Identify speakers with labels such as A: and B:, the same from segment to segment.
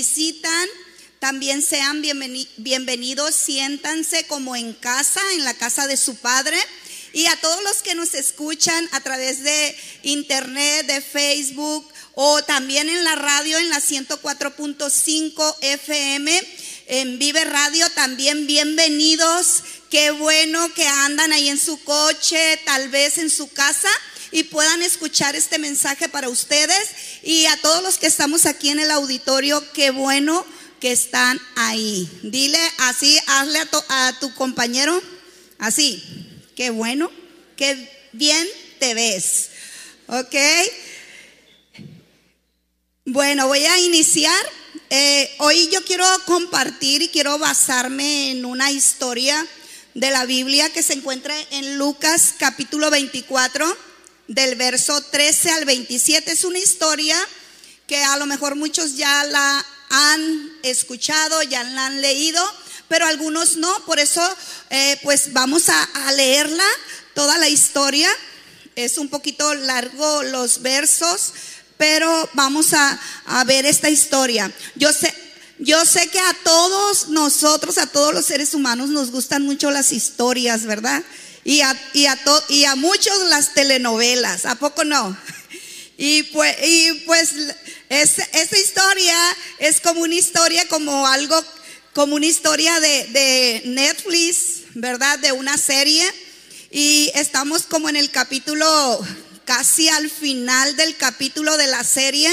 A: visitan, también sean bienvenidos, siéntanse como en casa, en la casa de su padre. Y a todos los que nos escuchan a través de internet, de Facebook o también en la radio en la 104.5 FM, en Vive Radio, también bienvenidos. Qué bueno que andan ahí en su coche, tal vez en su casa y puedan escuchar este mensaje para ustedes. Y a todos los que estamos aquí en el auditorio, qué bueno que están ahí. Dile así, hazle a, tu compañero, así, qué bueno, qué bien te ves. ¿Ok? Bueno, voy a iniciar. Eh, hoy yo quiero compartir y quiero basarme en una historia de la Biblia que se encuentra en Lucas capítulo 24, del verso 13 al 27. Es una historia que a lo mejor muchos ya la han escuchado, ya la han leído, pero algunos no. Por eso, eh, pues vamos a, leerla, toda la historia. Es un poquito largo los versos, pero vamos a, a ver esta historia. Yo sé, yo sé que a todos nosotros, a todos los seres humanos nos gustan mucho las historias, ¿verdad? Y a, y a, y a muchos las telenovelas, ¿a poco no? Y pues, y pues esta historia es como una historia, como algo, como una historia de, de Netflix, ¿verdad? De una serie. Y estamos como en el capítulo, casi al final del capítulo de la serie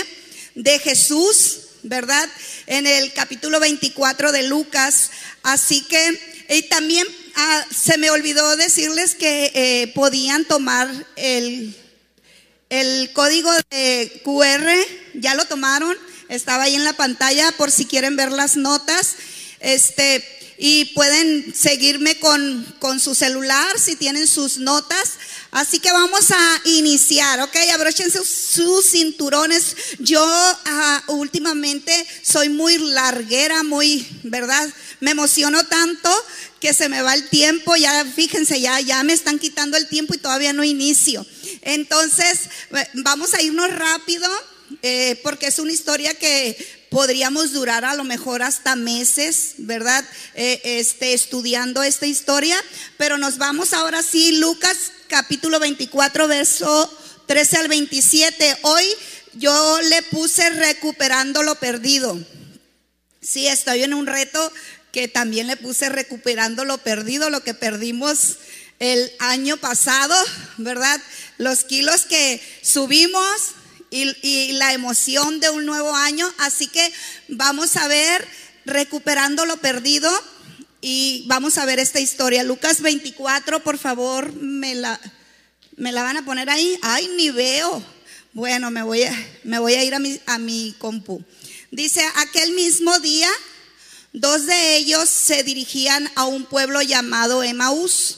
A: de Jesús, ¿verdad? En el capítulo 24 de Lucas. Así que, y también ah, se me olvidó decirles que eh, podían tomar el, el código de QR, ya lo tomaron, estaba ahí en la pantalla por si quieren ver las notas. Este, y pueden seguirme con, con su celular si tienen sus notas. Así que vamos a iniciar, ¿ok? Abróchense sus, cinturones. Yo ah, últimamente soy muy larguera, muy, ¿verdad? Me emociono tanto que se me va el tiempo. Ya fíjense, ya, ya me están quitando el tiempo y todavía no inicio. Entonces, eh, vamos a irnos rápido. Eh, porque es una historia que podríamos durar a lo mejor hasta meses, ¿verdad? Eh, este, estudiando esta historia, pero nos vamos ahora sí, Lucas capítulo 24, verso 13 al 27. Hoy yo le puse recuperando lo perdido. Sí, estoy en un reto que también le puse recuperando lo perdido, lo que perdimos el año pasado, ¿verdad? Los kilos que subimos y, la emoción de un nuevo año. Así que vamos a ver recuperando lo perdido y vamos a ver esta historia. Lucas 24, por favor, me la, me la van a poner ahí. Ay, ni veo. Bueno, me voy a, me voy a ir a mi, a mi compu. Dice, aquel mismo día, dos de ellos se dirigían a un pueblo llamado Emaús.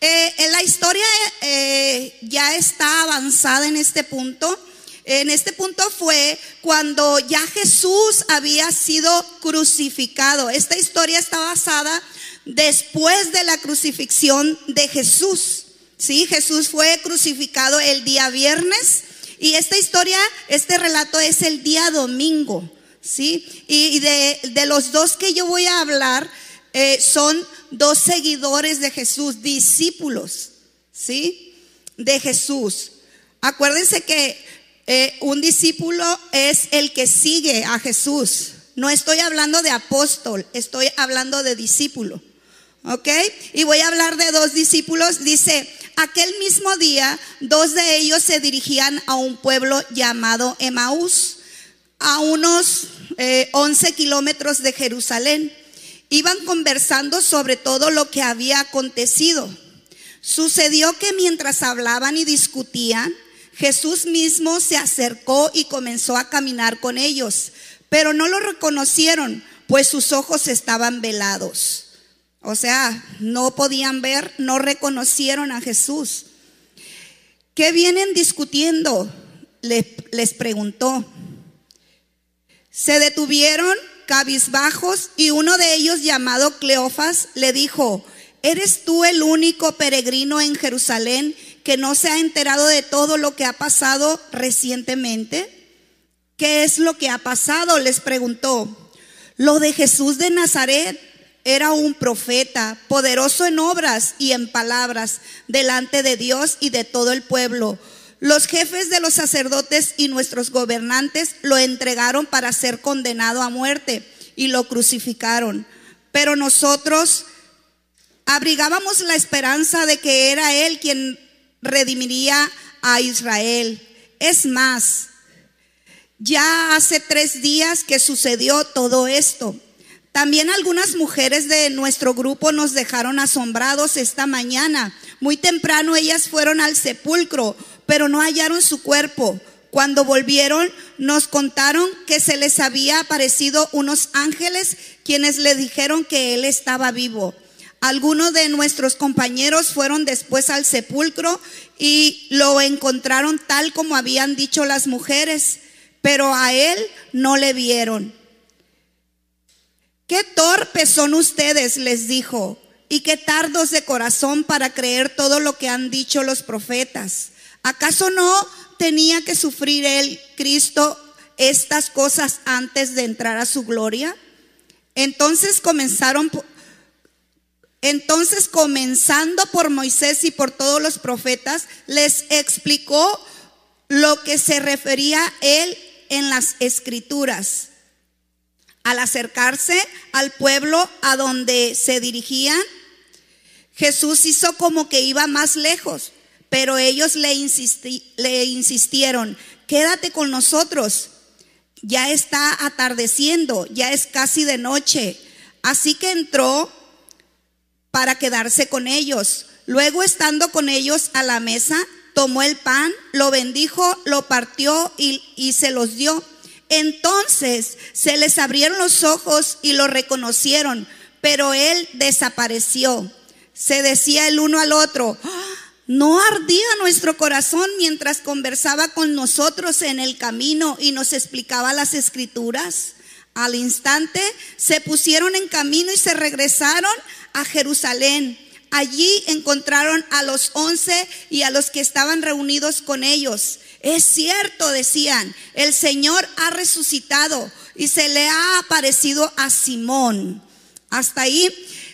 A: Eh, la historia eh, ya está avanzada en este punto. En este punto fue cuando ya Jesús había sido crucificado. Esta historia está basada después de la crucifixión de Jesús. Sí, Jesús fue crucificado el día viernes y esta historia, este relato es el día domingo. Sí, y de, de los dos que yo voy a hablar eh, son dos seguidores de Jesús, discípulos, ¿sí? De Jesús. Acuérdense que eh, un discípulo es el que sigue a Jesús. No estoy hablando de apóstol, estoy hablando de discípulo. ¿Ok? Y voy a hablar de dos discípulos. Dice, aquel mismo día, dos de ellos se dirigían a un pueblo llamado Emaús, a unos 11 eh, kilómetros de Jerusalén. Iban conversando sobre todo lo que había acontecido. Sucedió que mientras hablaban y discutían, Jesús mismo se acercó y comenzó a caminar con ellos, pero no lo reconocieron, pues sus ojos estaban velados. O sea, no podían ver, no reconocieron a Jesús. ¿Qué vienen discutiendo? Les, les preguntó. Se detuvieron cabizbajos y uno de ellos llamado Cleofas le dijo, ¿eres tú el único peregrino en Jerusalén que no se ha enterado de todo lo que ha pasado recientemente? ¿qué es lo que ha pasado? Les preguntó. Lo de Jesús de Nazaret era un profeta, poderoso en obras y en palabras, delante de Dios y de todo el pueblo. Los jefes de los sacerdotes y nuestros gobernantes lo entregaron para ser condenado a muerte y lo crucificaron. Pero nosotros abrigábamos la esperanza de que era Él quien redimiría a Israel. Es más, ya hace tres días que sucedió todo esto. También algunas mujeres de nuestro grupo nos dejaron asombrados esta mañana. Muy temprano ellas fueron al sepulcro, pero no hallaron su cuerpo. Cuando volvieron, nos contaron que se les había aparecido unos ángeles quienes le dijeron que él estaba vivo. Algunos de nuestros compañeros fueron después al sepulcro y lo encontraron tal como habían dicho las mujeres, pero a él no le vieron. Qué torpes son ustedes, les dijo, y qué tardos de corazón para creer todo lo que han dicho los profetas. ¿Acaso no tenía que sufrir él, Cristo, estas cosas antes de entrar a su gloria? Entonces comenzaron, entonces comenzando por Moisés y por todos los profetas, les explicó lo que se refería él en las escrituras. Al acercarse al pueblo a donde se dirigían, Jesús hizo como que iba más lejos, pero ellos le, insistieron, quédate con nosotros, ya está atardeciendo, ya es casi de noche. Así que entró para quedarse con ellos. Luego, estando con ellos a la mesa, tomó el pan, lo bendijo, lo partió y, se los dio. Entonces se les abrieron los ojos y lo reconocieron, pero él desapareció. Se decía el uno al otro, ah, ¿no ardía nuestro corazón mientras conversaba con nosotros en el camino y nos explicaba las escrituras? Al instante se pusieron en camino y se regresaron a Jerusalén. Allí encontraron a los once y a los que estaban reunidos con ellos. Es cierto, decían, el Señor ha resucitado y se le ha aparecido a Simón. Hasta ahí,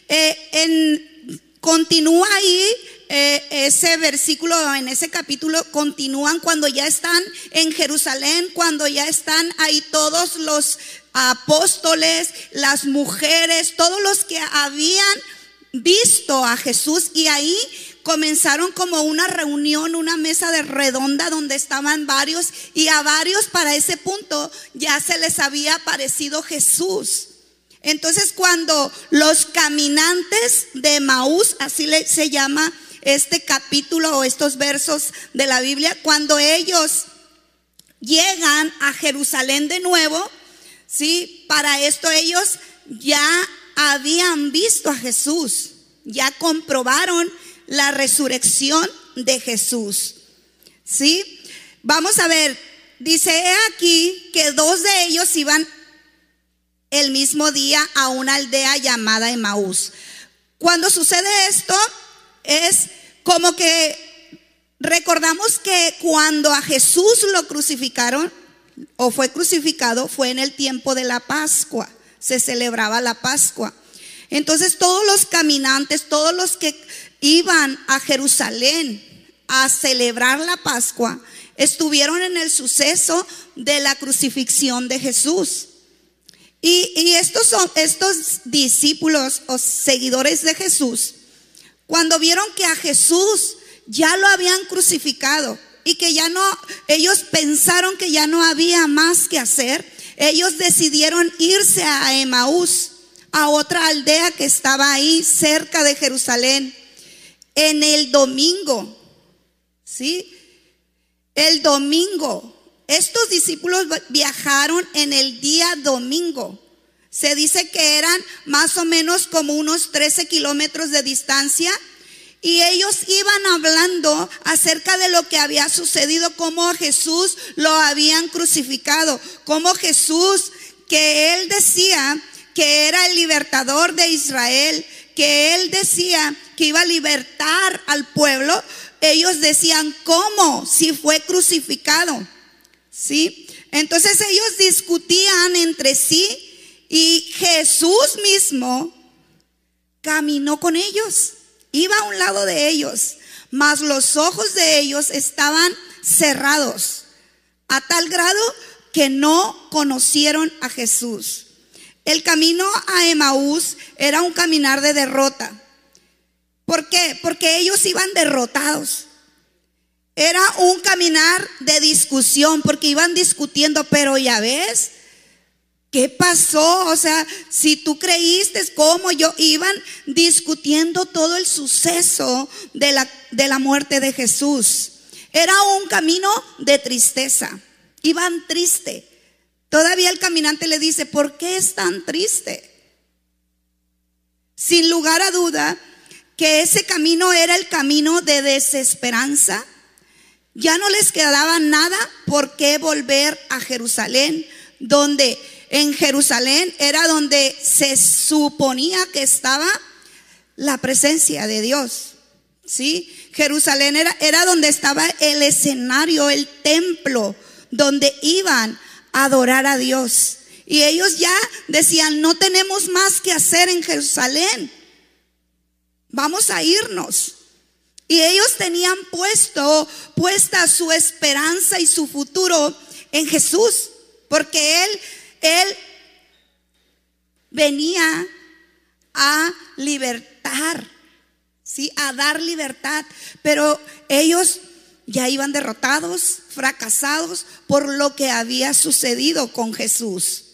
A: eh, en, continúa ahí eh, ese versículo, en ese capítulo, continúan cuando ya están en Jerusalén, cuando ya están ahí todos los apóstoles, las mujeres, todos los que habían visto a Jesús y ahí comenzaron como una reunión, una mesa de redonda donde estaban varios y a varios para ese punto ya se les había aparecido Jesús. Entonces cuando los caminantes de Maús, así se llama este capítulo o estos versos de la Biblia, cuando ellos llegan a Jerusalén de nuevo, ¿sí? Para esto ellos ya habían visto a Jesús, ya comprobaron la resurrección de Jesús. ¿Sí? Vamos a ver, dice aquí que dos de ellos iban el mismo día a una aldea llamada Emaús. Cuando sucede esto, es como que recordamos que cuando a Jesús lo crucificaron o fue crucificado, fue en el tiempo de la Pascua, se celebraba la Pascua. Entonces todos los caminantes, todos los que iban a Jerusalén a celebrar la Pascua, estuvieron en el suceso de la crucifixión de Jesús. Y, estos son estos discípulos o seguidores de Jesús, cuando vieron que a Jesús ya lo habían crucificado y que ya no, ellos pensaron que ya no había más que hacer, ellos decidieron irse a Emaús, a otra aldea que estaba ahí cerca de Jerusalén en el domingo. ¿Sí? El domingo. Estos discípulos viajaron en el día domingo. Se dice que eran más o menos como unos 13 kilómetros de distancia y ellos iban hablando acerca de lo que había sucedido, cómo Jesús lo habían crucificado, cómo Jesús, que él decía que era el libertador de Israel, que él decía que iba a libertar al pueblo, ellos decían, ¿cómo? Si fue crucificado. ¿Sí? Entonces ellos discutían entre sí y Jesús mismo caminó con ellos, iba a un lado de ellos, mas los ojos de ellos estaban cerrados a tal grado que no conocieron a Jesús. El camino a Emaús era un caminar de derrota. ¿Por qué? Porque ellos iban derrotados. Era un caminar de discusión, porque iban discutiendo, pero ya ves, ¿qué pasó? O sea, si tú creíste cómo yo iban discutiendo todo el suceso de la, de la muerte de Jesús. Era un camino de tristeza. Iban triste. Todavía el caminante le dice, ¿por qué es tan triste? Sin lugar a duda que ese camino era el camino de desesperanza. Ya no les quedaba nada por qué volver a Jerusalén, donde en Jerusalén era donde se suponía que estaba la presencia de Dios. ¿Sí? Jerusalén era, era donde estaba el escenario, el templo, donde iban adorar a Dios. Y ellos ya decían, no tenemos más que hacer en Jerusalén. Vamos a irnos. Y ellos tenían puesto, puesta su esperanza y su futuro en Jesús, porque Él, Él venía a libertar, ¿sí? A dar libertad. Pero ellos ya iban derrotados, fracasados por lo que había sucedido con Jesús.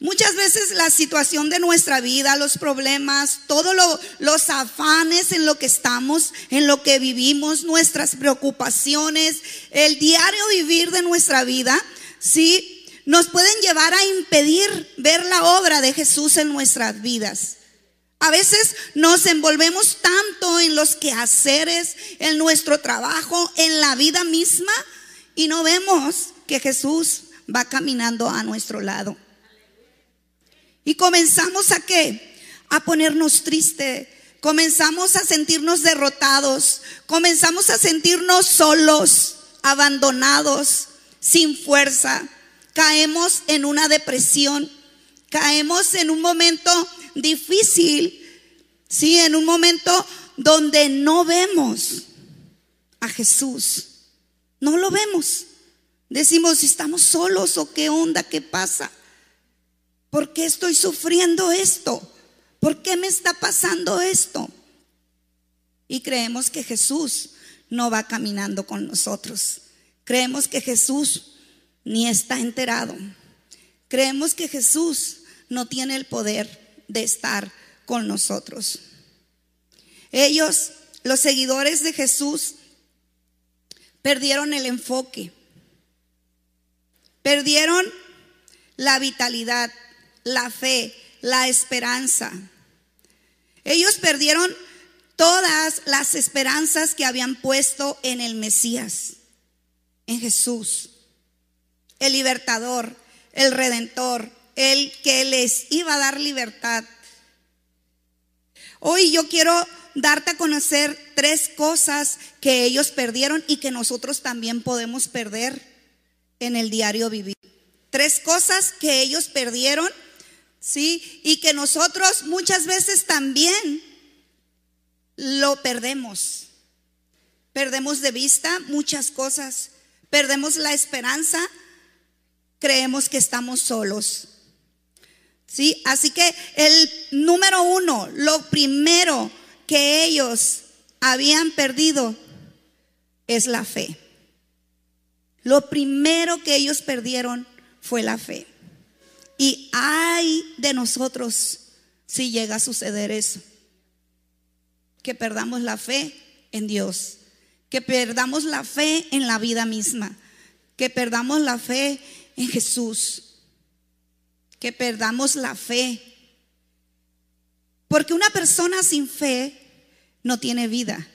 A: Muchas veces la situación de nuestra vida, los problemas, todos los afanes en lo que estamos, en lo que vivimos, nuestras preocupaciones, el diario vivir de nuestra vida, sí, nos pueden llevar a impedir ver la obra de Jesús en nuestras vidas. A veces nos envolvemos tanto en los quehaceres, en nuestro trabajo, en la vida misma, y no vemos que Jesús va caminando a nuestro lado. Y comenzamos a qué? A ponernos tristes, comenzamos a sentirnos derrotados, comenzamos a sentirnos solos, abandonados, sin fuerza. Caemos en una depresión, caemos en un momento difícil, sí, en un momento donde no vemos a Jesús. No lo vemos. Decimos, ¿estamos solos o qué onda? ¿Qué pasa? ¿Por qué estoy sufriendo esto? ¿Por qué me está pasando esto? Y creemos que Jesús no va caminando con nosotros. Creemos que Jesús ni está enterado. Creemos que Jesús no tiene el poder de estar con nosotros. Ellos, los seguidores de Jesús, perdieron el enfoque, perdieron la vitalidad, la fe, la esperanza. Ellos perdieron todas las esperanzas que habían puesto en el Mesías, en Jesús, el libertador, el redentor, el que les iba a dar libertad. Hoy yo quiero darte a conocer tres cosas que ellos perdieron y que nosotros también podemos perder en el diario vivir. Tres cosas que ellos perdieron, ¿sí? Y que nosotros muchas veces también lo perdemos. Perdemos de vista muchas cosas. Perdemos la esperanza. Creemos que estamos solos. ¿Sí? Así que el número uno, lo primero que ellos habían perdido es la fe. Lo primero que ellos perdieron fue la fe. Y hay de nosotros si llega a suceder eso. Que perdamos la fe en Dios. Que perdamos la fe en la vida misma. Que perdamos la fe en Jesús que perdamos la fe. Porque una persona sin fe no tiene vida.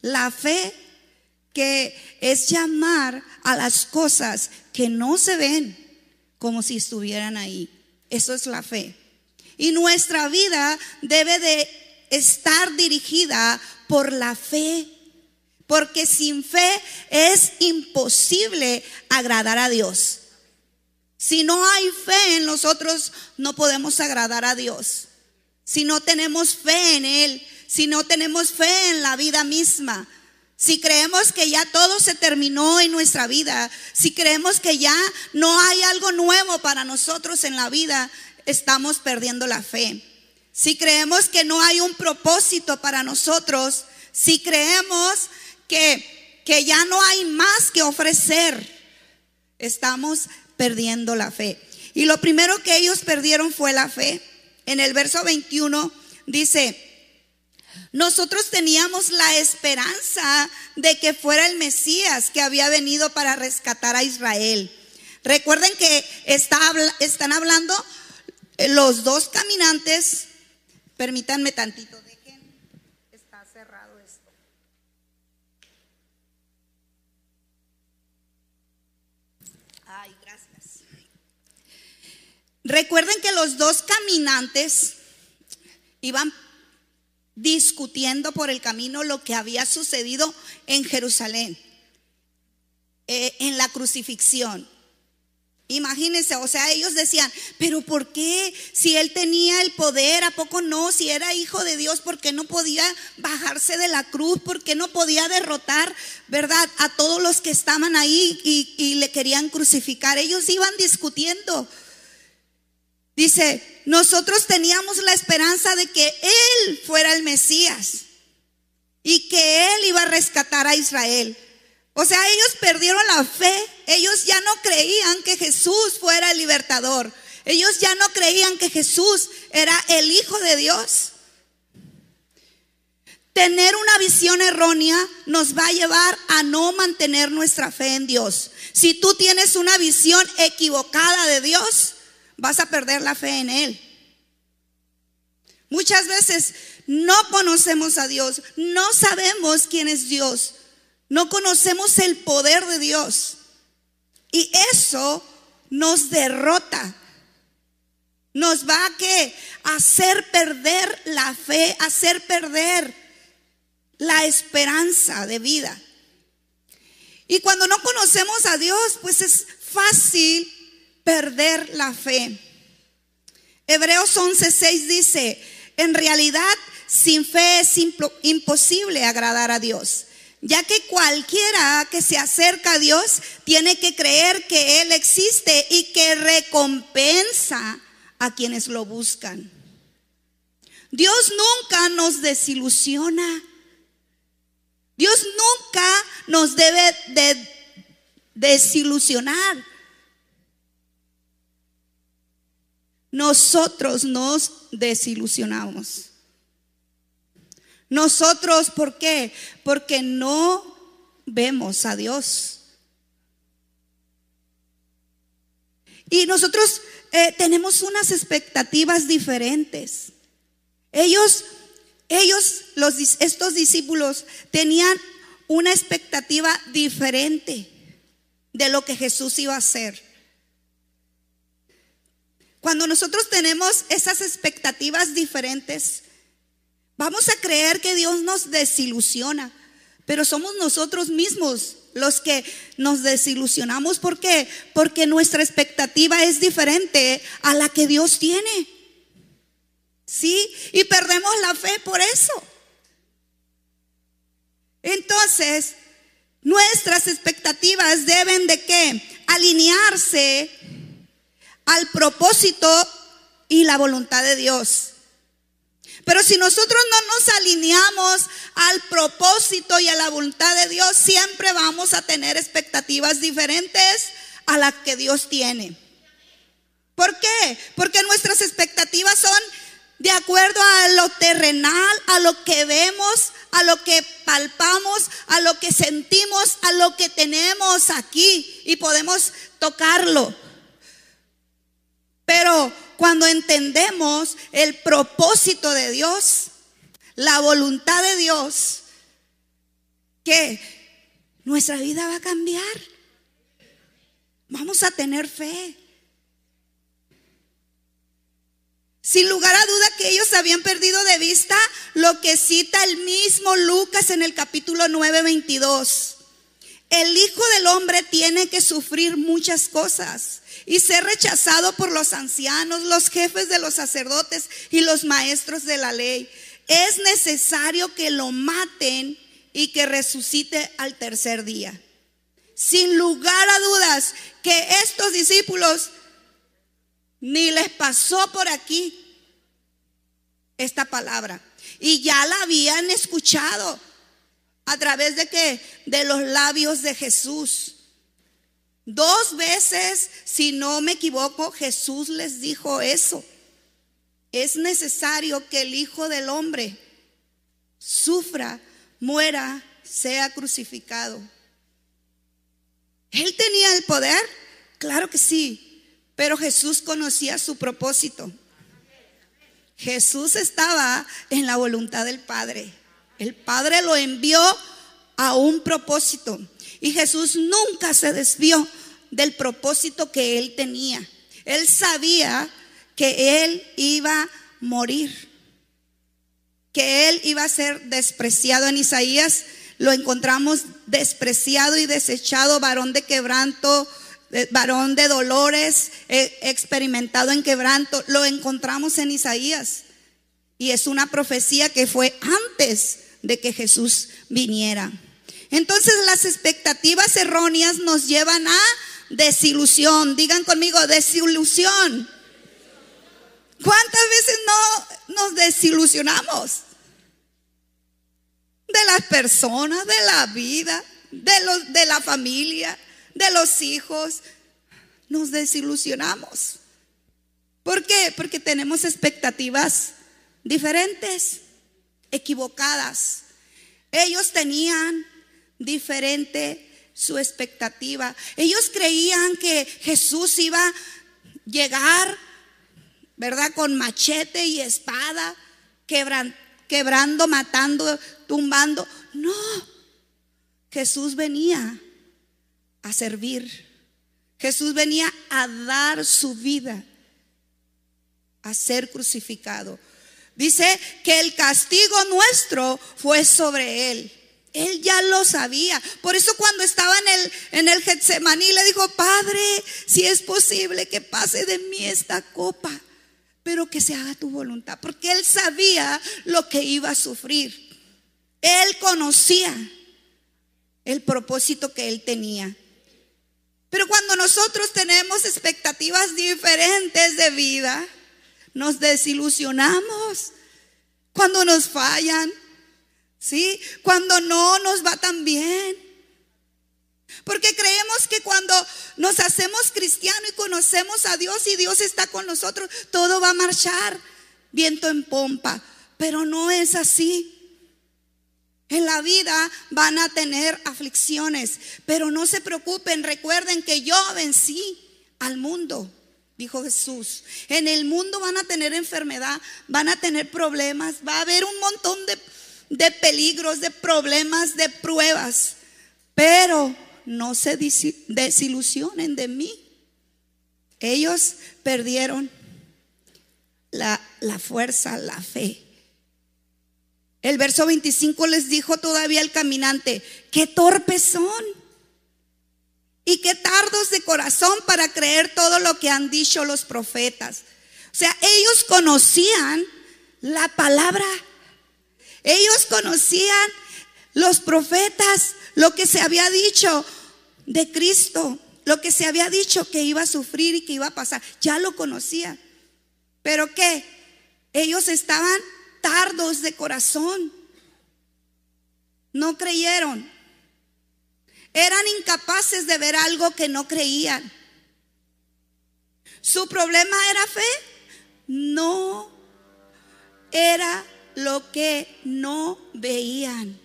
A: La fe que es llamar a las cosas que no se ven como si estuvieran ahí. Eso es la fe. Y nuestra vida debe de estar dirigida por la fe porque sin fe es imposible agradar a Dios. Si no hay fe en nosotros, no podemos agradar a Dios. Si no tenemos fe en Él, si no tenemos fe en la vida misma, si creemos que ya todo se terminó en nuestra vida, si creemos que ya no hay algo nuevo para nosotros en la vida, estamos perdiendo la fe. Si creemos que no hay un propósito para nosotros, si creemos que, que ya no hay más que ofrecer, estamos perdiendo la fe. Y lo primero que ellos perdieron fue la fe. En el verso 21 dice, nosotros teníamos la esperanza de que fuera el Mesías que había venido para rescatar a Israel. Recuerden que están hablando los dos caminantes. Permítanme tantito, dejen, está cerrado esto. Ay, gracias. Recuerden que los dos caminantes iban discutiendo por el camino lo que había sucedido en Jerusalén, eh, en la crucifixión. Imagínense, o sea, ellos decían, pero ¿por qué? Si él tenía el poder, ¿a poco no? Si era hijo de Dios, ¿por qué no podía bajarse de la cruz? ¿Por qué no podía derrotar, verdad, a todos los que estaban ahí y, y le querían crucificar? Ellos iban discutiendo. Dice, nosotros teníamos la esperanza de que Él fuera el Mesías y que Él iba a rescatar a Israel. O sea, ellos perdieron la fe, ellos ya no creían que Jesús fuera el libertador, ellos ya no creían que Jesús era el Hijo de Dios. Tener una visión errónea nos va a llevar a no mantener nuestra fe en Dios. Si tú tienes una visión equivocada de Dios, vas a perder la fe en Él. Muchas veces no conocemos a Dios, no sabemos quién es Dios, no conocemos el poder de Dios. Y eso nos derrota. Nos va a hacer perder la fe, hacer perder la esperanza de vida. Y cuando no conocemos a Dios, pues es fácil perder la fe. Hebreos 11:6 dice, en realidad sin fe es imposible agradar a Dios, ya que cualquiera que se acerca a Dios tiene que creer que Él existe y que recompensa a quienes lo buscan. Dios nunca nos desilusiona. Dios nunca nos debe de desilusionar. Nosotros nos desilusionamos. Nosotros, ¿por qué? Porque no vemos a Dios. Y nosotros eh, tenemos unas expectativas diferentes. Ellos, ellos, los, estos discípulos, tenían una expectativa diferente de lo que Jesús iba a hacer. Cuando nosotros tenemos esas expectativas diferentes, vamos a creer que Dios nos desilusiona, pero somos nosotros mismos los que nos desilusionamos. ¿Por qué? Porque nuestra expectativa es diferente a la que Dios tiene. ¿Sí? Y perdemos la fe por eso. Entonces, nuestras expectativas deben de qué? Alinearse al propósito y la voluntad de Dios. Pero si nosotros no nos alineamos al propósito y a la voluntad de Dios, siempre vamos a tener expectativas diferentes a las que Dios tiene. ¿Por qué? Porque nuestras expectativas son de acuerdo a lo terrenal, a lo que vemos, a lo que palpamos, a lo que sentimos, a lo que tenemos aquí y podemos tocarlo. Pero cuando entendemos el propósito de Dios, la voluntad de Dios, que nuestra vida va a cambiar. Vamos a tener fe. Sin lugar a duda que ellos habían perdido de vista lo que cita el mismo Lucas en el capítulo 9, 22. El Hijo del Hombre tiene que sufrir muchas cosas y ser rechazado por los ancianos, los jefes de los sacerdotes y los maestros de la ley. Es necesario que lo maten y que resucite al tercer día. Sin lugar a dudas que estos discípulos ni les pasó por aquí esta palabra. Y ya la habían escuchado a través de que de los labios de Jesús. Dos veces, si no me equivoco, Jesús les dijo eso. Es necesario que el Hijo del Hombre sufra, muera, sea crucificado. ¿Él tenía el poder? Claro que sí, pero Jesús conocía su propósito. Jesús estaba en la voluntad del Padre. El Padre lo envió a un propósito y Jesús nunca se desvió del propósito que él tenía. Él sabía que él iba a morir, que él iba a ser despreciado. En Isaías lo encontramos despreciado y desechado, varón de quebranto, varón de dolores, eh, experimentado en quebranto. Lo encontramos en Isaías. Y es una profecía que fue antes de que Jesús viniera. Entonces las expectativas erróneas nos llevan a desilusión. Digan conmigo, desilusión. ¿Cuántas veces no nos desilusionamos? De las personas, de la vida, de, de la familia, de los hijos. Nos desilusionamos. ¿Por qué? Porque tenemos expectativas diferentes, equivocadas. Ellos tenían diferente su expectativa. Ellos creían que Jesús iba a llegar, ¿verdad? Con machete y espada, quebrando, matando, tumbando. No, Jesús venía a servir. Jesús venía a dar su vida, a ser crucificado. Dice que el castigo nuestro fue sobre él. Él ya lo sabía. Por eso cuando estaba en el, en el Getsemaní le dijo, Padre, si es posible que pase de mí esta copa, pero que se haga tu voluntad. Porque él sabía lo que iba a sufrir. Él conocía el propósito que él tenía. Pero cuando nosotros tenemos expectativas diferentes de vida, nos desilusionamos. Cuando nos fallan, ¿sí? Cuando no nos va tan bien. Porque creemos que cuando nos hacemos cristianos y conocemos a Dios y Dios está con nosotros, todo va a marchar viento en pompa. Pero no es así. En la vida van a tener aflicciones, pero no se preocupen, recuerden que yo vencí al mundo dijo Jesús. En el mundo van a tener enfermedad, van a tener problemas, va a haber un montón de, peligros, de problemas, de pruebas. Pero no se desilusionen de mí. Ellos perdieron la, fuerza, la fe. El verso 25 les dijo todavía el caminante, qué torpes son y qué tardos de corazón para creer todo lo que han dicho los profetas. O sea, ellos conocían la palabra. Ellos conocían los profetas, lo que se había dicho de Cristo, lo que se había dicho que iba a sufrir y que iba a pasar. Ya lo conocían. Pero ¿qué? Ellos estaban tardos de corazón. No creyeron. Eran incapaces de ver algo que no creían. ¿Su problema era fe? No, era lo que no veían,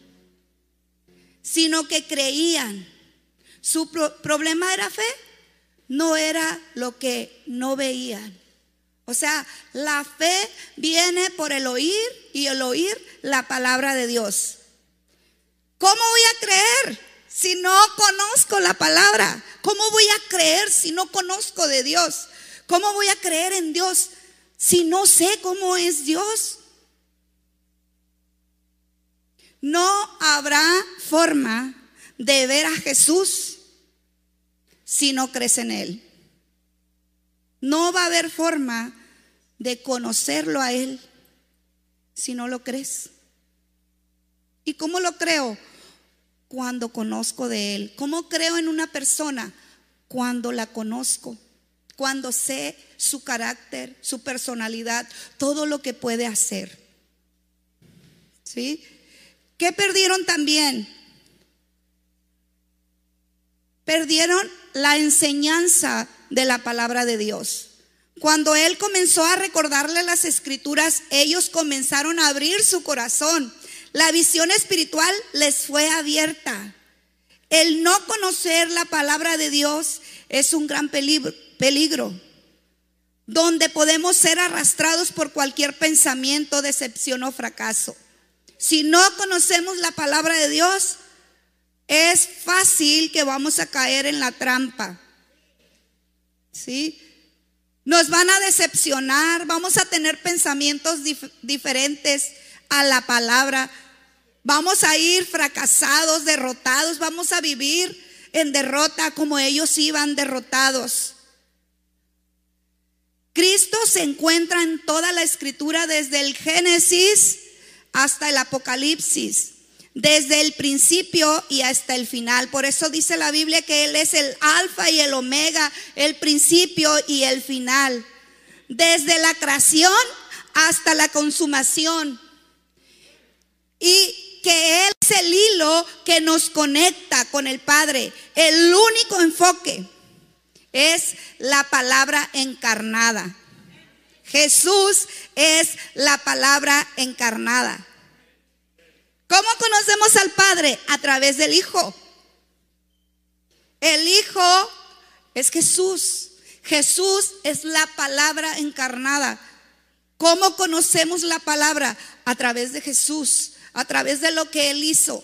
A: sino que creían. ¿Su problema era fe? No era lo que no veían. O sea, la fe viene por el oír y el oír la palabra de Dios. ¿Cómo voy a creer? si no conozco la palabra? ¿Cómo voy a creer si no conozco de Dios? ¿Cómo voy a creer en Dios si no sé cómo es Dios? No habrá forma de ver a Jesús si no crees en Él. No va a haber forma de conocerlo a Él si no lo crees. ¿Y cómo lo creo? Cuando conozco de Él. ¿Cómo creo en una persona? Cuando la conozco, cuando sé su carácter, su personalidad, todo lo que puede hacer. ¿Sí? ¿Qué perdieron también? Perdieron la enseñanza de la palabra de Dios. Cuando él comenzó a recordarle las escrituras, ellos comenzaron a abrir su corazón. La visión espiritual les fue abierta. El no conocer la palabra de Dios es un gran peligro, peligro, donde podemos ser arrastrados por cualquier pensamiento, decepción o fracaso. Si no conocemos la palabra de Dios, es fácil que vamos a caer en la trampa. ¿Sí? Nos van a decepcionar, vamos a tener pensamientos diferentes a la palabra. Vamos a ir fracasados, derrotados, vamos a vivir en derrota como ellos iban derrotados. Cristo se encuentra en toda la escritura desde el Génesis hasta el Apocalipsis, desde el principio y hasta el final. Por eso dice la Biblia que Él es el alfa y el omega, el principio y el final. Desde la creación hasta la consumación. Y que Él es el hilo que nos conecta con el Padre. El único enfoque es la palabra encarnada. Jesús es la palabra encarnada. ¿Cómo conocemos al Padre? A través del Hijo. El Hijo es Jesús. Jesús es la palabra encarnada. ¿Cómo conocemos la palabra? A través de Jesús, a través de lo que Él hizo,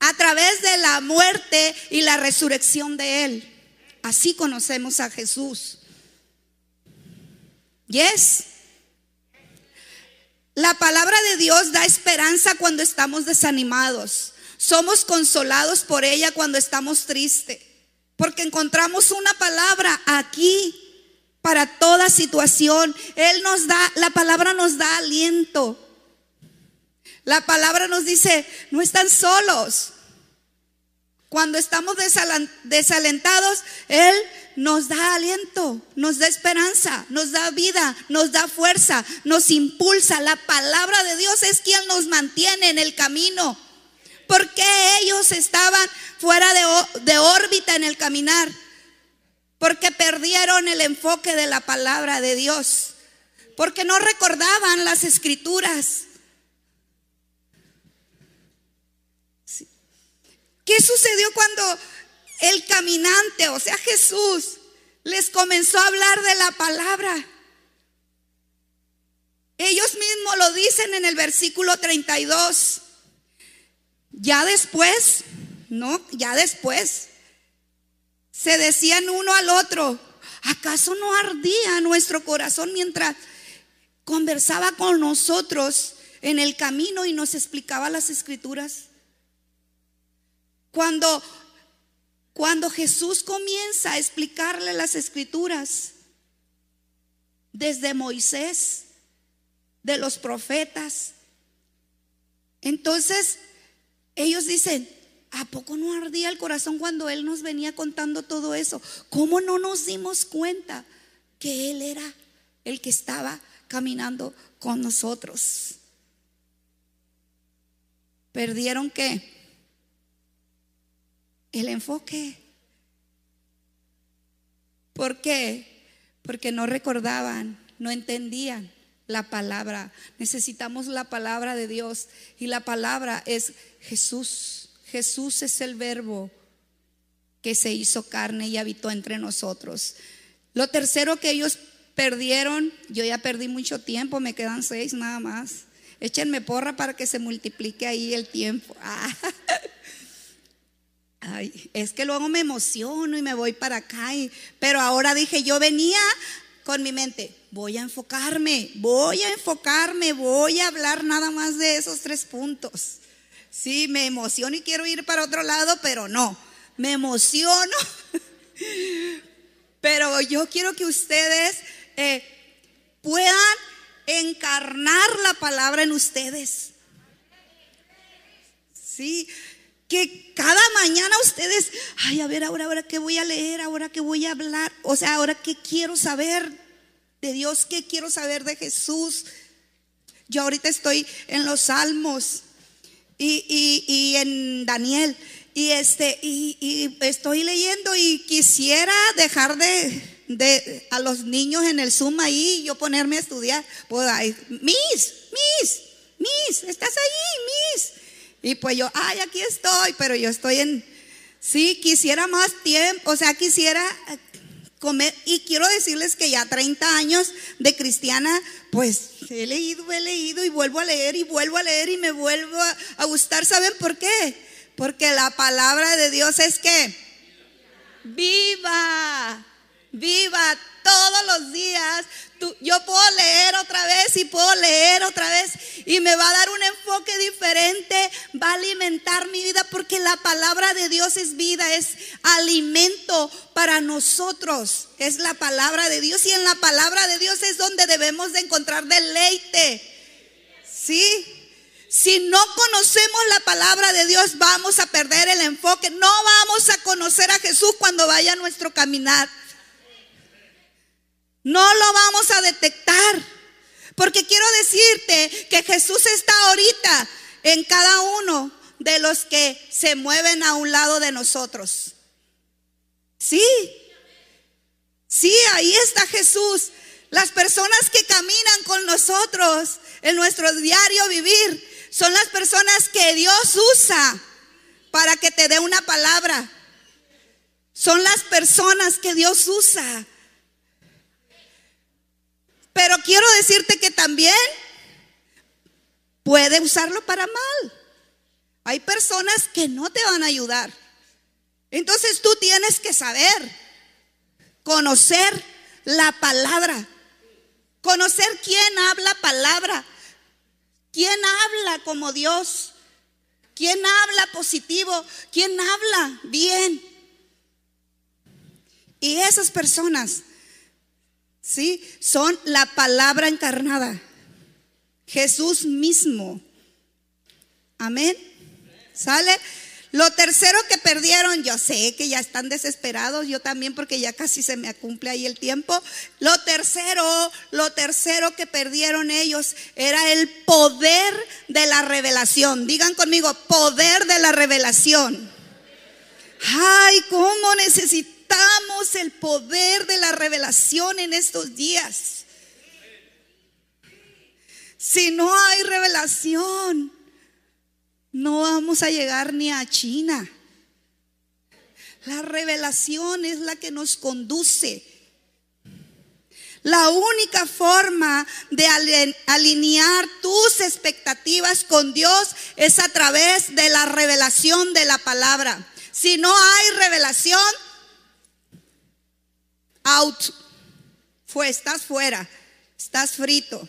A: a través de la muerte y la resurrección de Él. Así conocemos a Jesús. Yes. La palabra de Dios da esperanza cuando estamos desanimados. Somos consolados por ella cuando estamos tristes. Porque encontramos una palabra aquí para toda situación. Él nos da, la palabra nos da aliento. La palabra nos dice, no están solos. Cuando estamos desalentados, Él nos da aliento, nos da esperanza, nos da vida, nos da fuerza, nos impulsa. La palabra de Dios es quien nos mantiene en el camino. Porque ellos estaban fuera de, de órbita en el caminar? Porque perdieron el enfoque de la palabra de Dios. Porque no recordaban las escrituras. ¿Qué sucedió cuando el caminante, o sea Jesús, les comenzó a hablar de la palabra. Ellos mismos lo dicen en el versículo 32. Ya después, no, ya después, se decían uno al otro, ¿acaso no ardía nuestro corazón mientras conversaba con nosotros en el camino y nos explicaba las escrituras? Cuando cuando Jesús comienza a explicarle las escrituras, desde Moisés, de los profetas, entonces ellos dicen, ¿a poco no ardía el corazón cuando Él nos venía contando todo eso? ¿Cómo no nos dimos cuenta que Él era el que estaba caminando con nosotros? ¿Perdieron qué? El enfoque. ¿Por qué? Porque no recordaban, no entendían la palabra. Necesitamos la palabra de Dios y la palabra es Jesús. Jesús es el verbo que se hizo carne y habitó entre nosotros. Lo tercero que ellos perdieron, yo ya perdí mucho tiempo, me quedan seis nada más. Échenme porra para que se multiplique ahí el tiempo. Ah. Ay, es que luego me emociono y me voy para acá. pero ahora dije, yo venía con mi mente, voy a enfocarme, voy a enfocarme, voy a hablar nada más de esos tres puntos. Sí, me emociono y quiero ir para otro lado, pero no, me emociono. pero yo quiero que ustedes eh, puedan encarnar la palabra en ustedes. Sí, que cada mañana ustedes, ay, a ver, ahora, ahora qué voy a leer, ahora qué voy a hablar, o sea, ahora qué quiero saber de Dios, qué quiero saber de Jesús. Yo ahorita estoy en los Salmos y, en Daniel y este y, estoy leyendo y quisiera dejar de, a los niños en el Zoom ahí yo ponerme a estudiar. Pues, mis, mis, mis, estás ahí, mis. Y pues yo, ay, aquí estoy, pero yo estoy en, sí, quisiera más tiempo, o sea, quisiera comer, y quiero decirles que ya 30 años de cristiana, pues he leído, he leído y vuelvo a leer y vuelvo a leer y me vuelvo a, gustar. ¿Saben por qué? Porque la palabra de Dios es que viva, viva todos los días. yo puedo leer otra vez y puedo leer otra vez y me va a dar un enfoque diferente, va a alimentar mi vida porque la palabra de Dios es vida, es alimento para nosotros. Es la palabra de Dios y en la palabra de Dios es donde debemos de encontrar deleite. ¿Sí? Si no conocemos la palabra de Dios, vamos a perder el enfoque. No vamos a conocer a Jesús cuando vaya nuestro caminar. No lo vamos a detectar. Porque quiero decirte que Jesús está ahorita en cada uno de los que se mueven a un lado de nosotros. Sí, sí, ahí está Jesús. Las personas que caminan con nosotros en nuestro diario vivir son las personas que Dios usa para que te dé una palabra. Son las personas que Dios usa pero quiero decirte que también puede usarlo para mal. Hay personas que no te van a ayudar. Entonces tú tienes que saber, conocer la palabra, conocer quién habla palabra, quién habla como Dios, quién habla positivo, quién habla bien. Y esas personas ¿sí? Son la palabra encarnada. Jesús mismo. Amén. ¿Sale? Lo tercero que perdieron, yo sé que ya están desesperados, yo también porque ya casi se me cumple ahí el tiempo. Lo tercero, lo tercero que perdieron ellos era el poder de la revelación. Digan conmigo, poder de la revelación. Ay, cómo necesitamos el poder de la revelación en estos días. Si no hay revelación, no vamos a llegar ni a China. La revelación es la que nos conduce. La única forma de alinear tus expectativas con Dios es a través de la revelación de la palabra. Si no hay revelación, out. Fue, estás fuera, estás frito.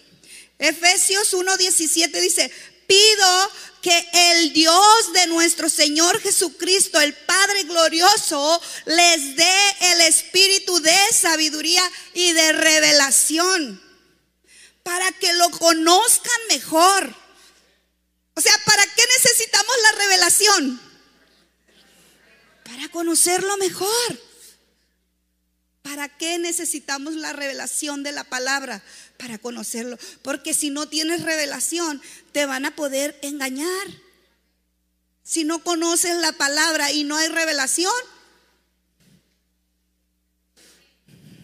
A: Efesios 1:17 dice, pido que el Dios de nuestro Señor Jesucristo, el Padre glorioso, les dé el espíritu de sabiduría y de revelación para que lo conozcan mejor. O sea, ¿para qué necesitamos la revelación? Para conocerlo mejor. ¿Para qué necesitamos la revelación de la palabra? Para conocerlo. Porque si no tienes revelación, te van a poder engañar. Si no conoces la palabra y no hay revelación,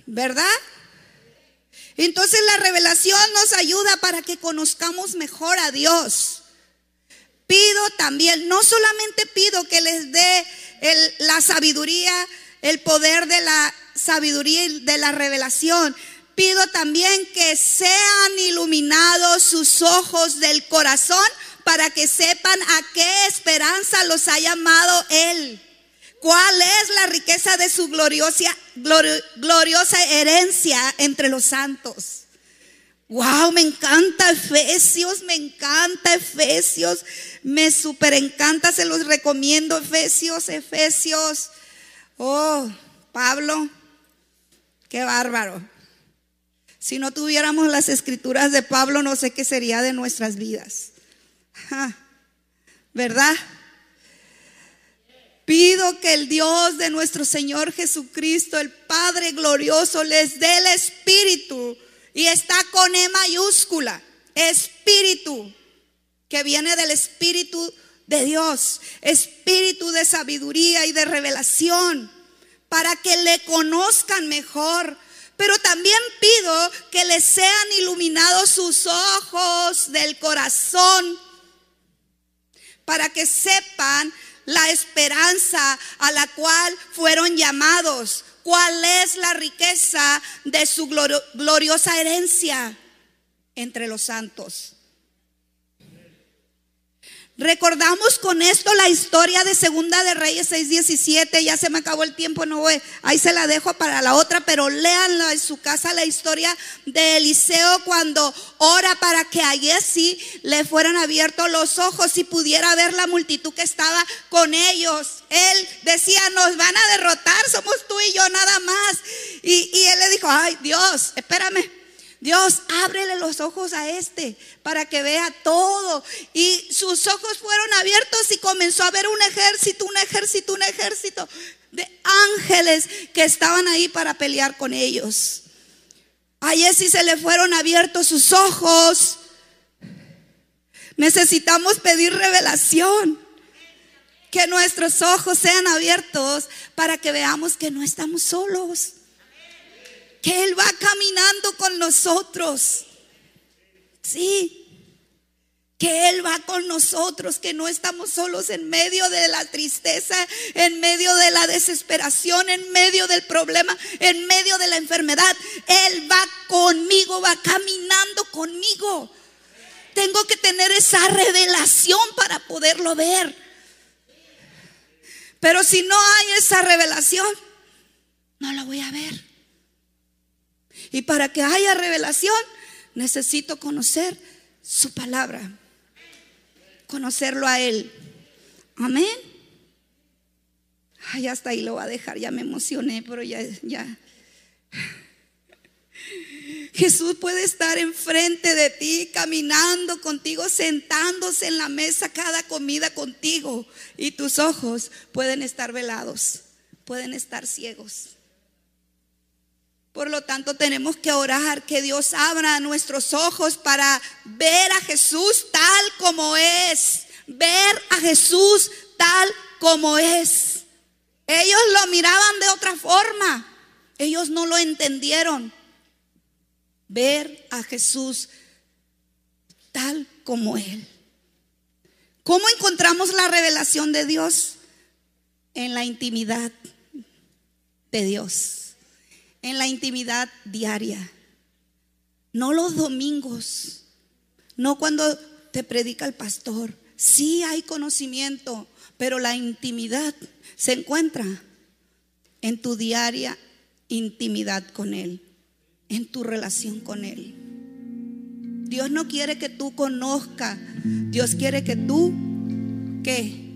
A: ¿verdad? Entonces la revelación nos ayuda para que conozcamos mejor a Dios. Pido también, no solamente pido que les dé la sabiduría, el poder de la sabiduría de la revelación. Pido también que sean iluminados sus ojos del corazón para que sepan a qué esperanza los ha llamado Él. ¿Cuál es la riqueza de su gloriosa, gloriosa herencia entre los santos? Wow, me encanta Efesios, me encanta Efesios, me super encanta, se los recomiendo Efesios, Efesios. Oh, Pablo, qué bárbaro. Si no tuviéramos las escrituras de Pablo, no sé qué sería de nuestras vidas. ¿Verdad? Pido que el Dios de nuestro Señor Jesucristo, el Padre glorioso, les dé el Espíritu. Y está con E mayúscula. Espíritu. Que viene del Espíritu de Dios. Espíritu de sabiduría y de revelación. Para que le conozcan mejor. Pero también pido que les sean iluminados sus ojos del corazón. Para que sepan la esperanza a la cual fueron llamados. ¿Cuál es la riqueza de su gloriosa herencia entre los santos? Recordamos con esto la historia de Segunda de Reyes 6:17. Ya se me acabó el tiempo, no voy. Ahí se la dejo para la otra, pero léanla en su casa la historia de Eliseo cuando ora para que a Jesse le fueran abiertos los ojos y pudiera ver la multitud que estaba con ellos. Él decía, nos van a derrotar, somos tú y yo nada más. Y, y él le dijo, ay Dios, espérame, Dios, ábrele los ojos a este para que vea todo. Y sus ojos fueron abiertos y comenzó a ver un ejército, un ejército, un ejército de ángeles que estaban ahí para pelear con ellos. A Jesse se le fueron abiertos sus ojos. Necesitamos pedir revelación. Que nuestros ojos sean abiertos para que veamos que no estamos solos que Él va caminando con nosotros. Sí, que Él va con nosotros, que no estamos solos en medio de la tristeza, en medio de la desesperación, en medio del problema, en medio de la enfermedad. Él va conmigo, va caminando conmigo. Tengo que tener esa revelación para poderlo ver. Pero si no hay esa revelación, no la voy a ver. Y para que haya revelación, necesito conocer su palabra. Conocerlo a Él. Amén. Ay, hasta ahí lo va a dejar, ya me emocioné, pero ya, ya. Jesús puede estar enfrente de ti, caminando contigo, sentándose en la mesa cada comida contigo. Y tus ojos pueden estar velados, pueden estar ciegos. Por lo tanto, tenemos que orar que Dios abra nuestros ojos para ver a Jesús tal como es. Ver a Jesús tal como es. Ellos lo miraban de otra forma. Ellos no lo entendieron. Ver a Jesús tal como Él. ¿Cómo encontramos la revelación de Dios? En la intimidad de Dios en la intimidad diaria. No los domingos, no cuando te predica el pastor. Sí hay conocimiento, pero la intimidad se encuentra en tu diaria intimidad con Él, en tu relación con Él. Dios no quiere que tú conozcas, Dios quiere que tú, que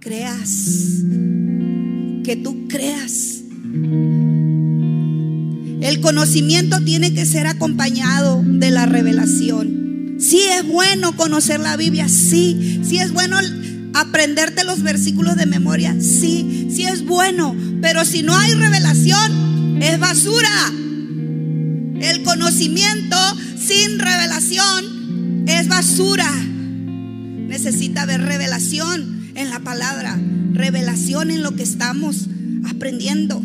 A: creas, que tú creas. El conocimiento tiene que ser acompañado de la revelación. Sí es bueno conocer la Biblia, sí. Sí es bueno aprenderte los versículos de memoria, sí. Sí es bueno. Pero si no hay revelación, es basura. El conocimiento sin revelación es basura. Necesita haber revelación en la palabra, revelación en lo que estamos aprendiendo.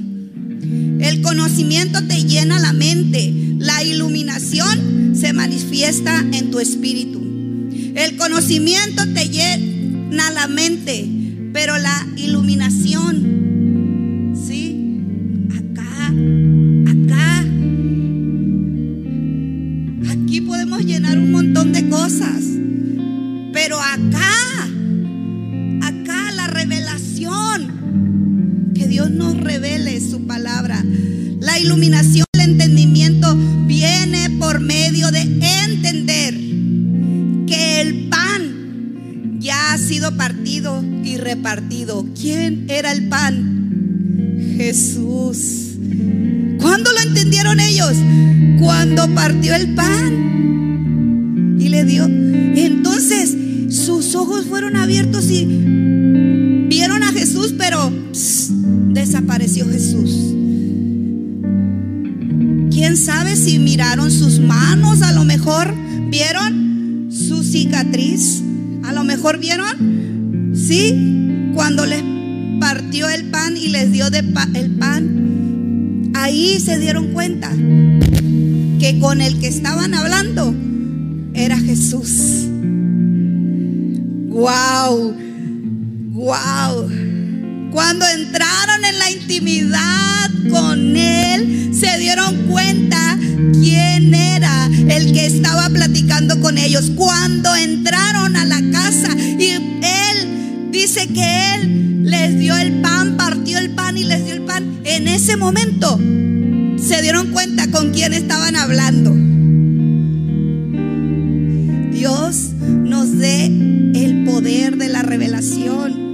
A: El conocimiento te llena la mente. La iluminación se manifiesta en tu espíritu. El conocimiento te llena la mente, pero la iluminación, repartido. ¿Quién era el pan? Jesús. ¿Cuándo lo entendieron ellos? Cuando partió el pan y le dio. Entonces sus ojos fueron abiertos y vieron a Jesús, pero desapareció Jesús. ¿Quién sabe si miraron sus manos? A lo mejor vieron su cicatriz. A lo mejor vieron, sí, cuando les partió el pan y les dio de el pan. Ahí se dieron cuenta que con el que estaban hablando era Jesús. Wow, wow. Cuando entraron en la intimidad con Él, se dieron cuenta quién era el que estaba platicando con ellos. Cuando entraron a la casa y dice que Él les dio el pan, partió el pan y les dio el pan, en ese momento se dieron cuenta con quién estaban hablando. Dios nos dé el poder de la revelación.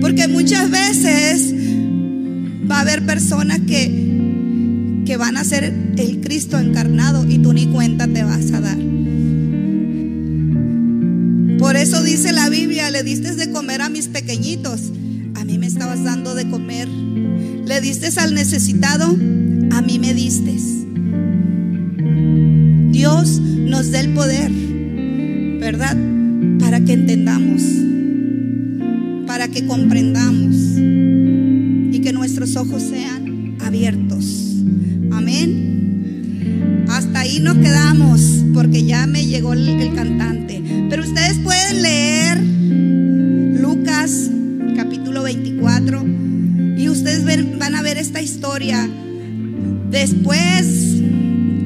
A: Porque muchas veces va a haber personas que, que van a ser el Cristo encarnado y tú ni cuenta te vas a dar. Por eso dice la Biblia, le diste de comer a mis pequeñitos, a mí me estabas dando de comer. Le diste al necesitado, a mí me diste. Dios nos da el poder, ¿verdad? Para que entendamos para que comprendamos y que nuestros ojos sean abiertos. Amén. Hasta ahí nos quedamos porque ya me llegó el, cantante. Pero ustedes pueden leer Lucas capítulo 24 y ustedes van a ver esta historia. Después,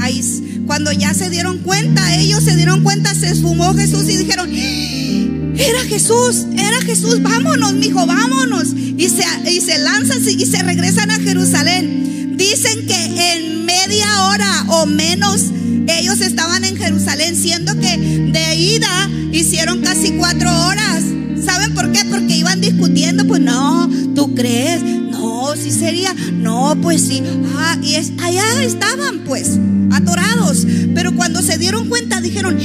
A: ahí, cuando ya se dieron cuenta, ellos se dieron cuenta, se esfumó Jesús y dijeron, era Jesús, era Jesús, vámonos, mijo, vámonos. Y se, y se lanzan y se regresan a Jerusalén. Dicen que en media hora o menos ellos estaban en Jerusalén, siendo que de ida hicieron casi cuatro horas. ¿Saben por qué? Porque iban discutiendo, pues no, ¿tú crees? No, sí sería, no, pues sí. Ah, y es, allá estaban pues, atorados. Pero cuando se dieron cuenta dijeron,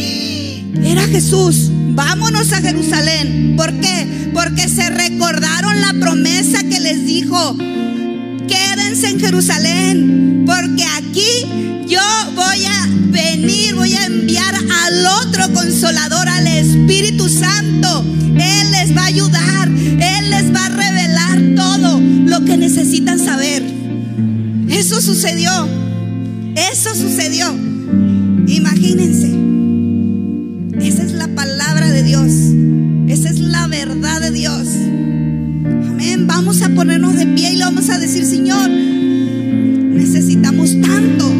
A: era Jesús. Vámonos a Jerusalén. ¿Por qué? Porque se recordaron la promesa que les dijo. Quédense en Jerusalén. Porque aquí yo voy a venir, voy a enviar al otro consolador, al Espíritu Santo. Él les va a ayudar. Él les va a revelar todo lo que necesitan saber. Eso sucedió. Eso sucedió. Imagínense. Esa es la palabra de Dios. Esa es la verdad de Dios. Vamos a ponernos de pie y le vamos a decir, Señor, necesitamos tanto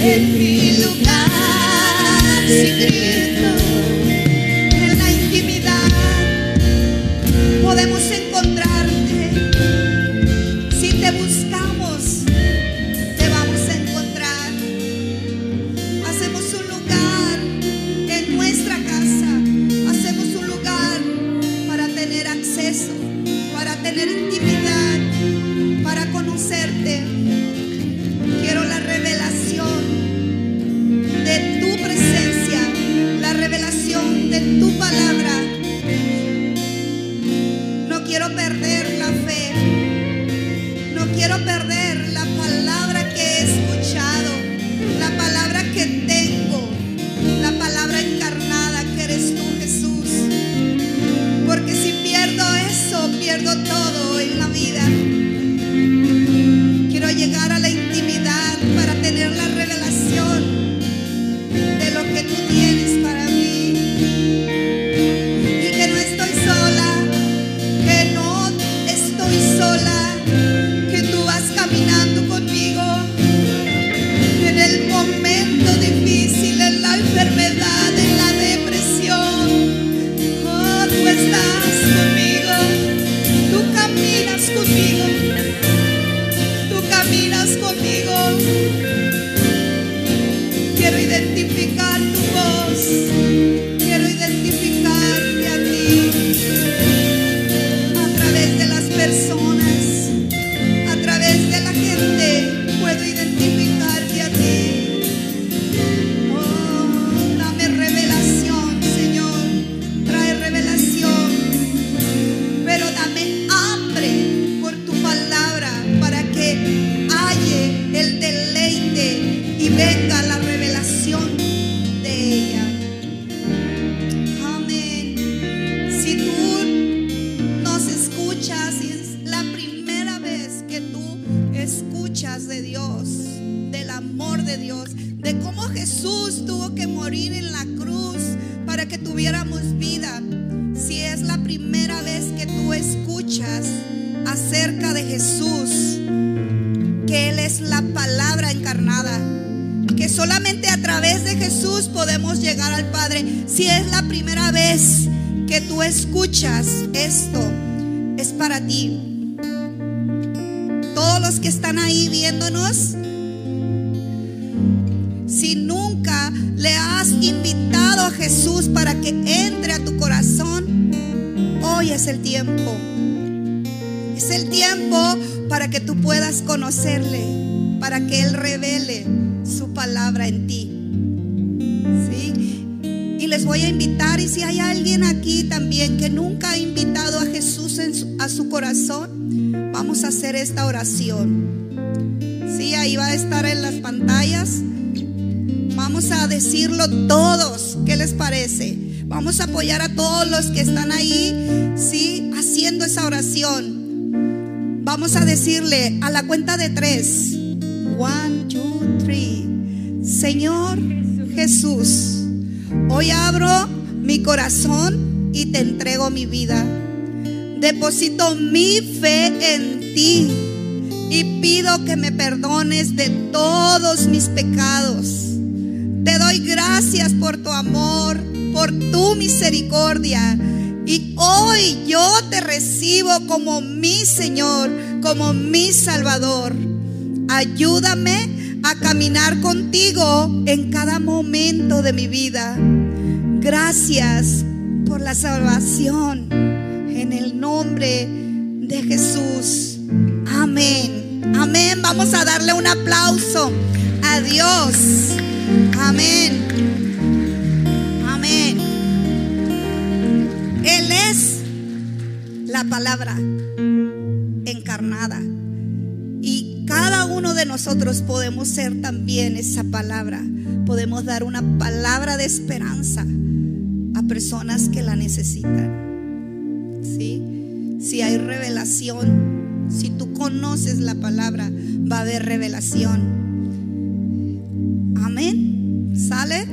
A: en mi lugar. Si decirlo todos. ¿Qué les parece? Vamos a apoyar a todos los que están ahí, sí, haciendo esa oración. Vamos a decirle a la cuenta de tres. One, two, three. Señor Jesús, hoy abro mi corazón y te entrego mi vida. Deposito mi fe en ti y pido que me perdones de todos mis pecados te doy gracias por tu amor, por tu misericordia. Y hoy yo te recibo como mi Señor, como mi Salvador. Ayúdame a caminar contigo en cada momento de mi vida. Gracias por la salvación en el nombre de Jesús. Amén. Amén. Vamos a darle un aplauso a Dios. Amén. Amén. Él es la palabra encarnada. Y cada uno de nosotros podemos ser también esa palabra. Podemos dar una palabra de esperanza a personas que la necesitan. ¿Sí? Si hay revelación, si tú conoces la palabra, va a haber revelación Amén. ¿Sale?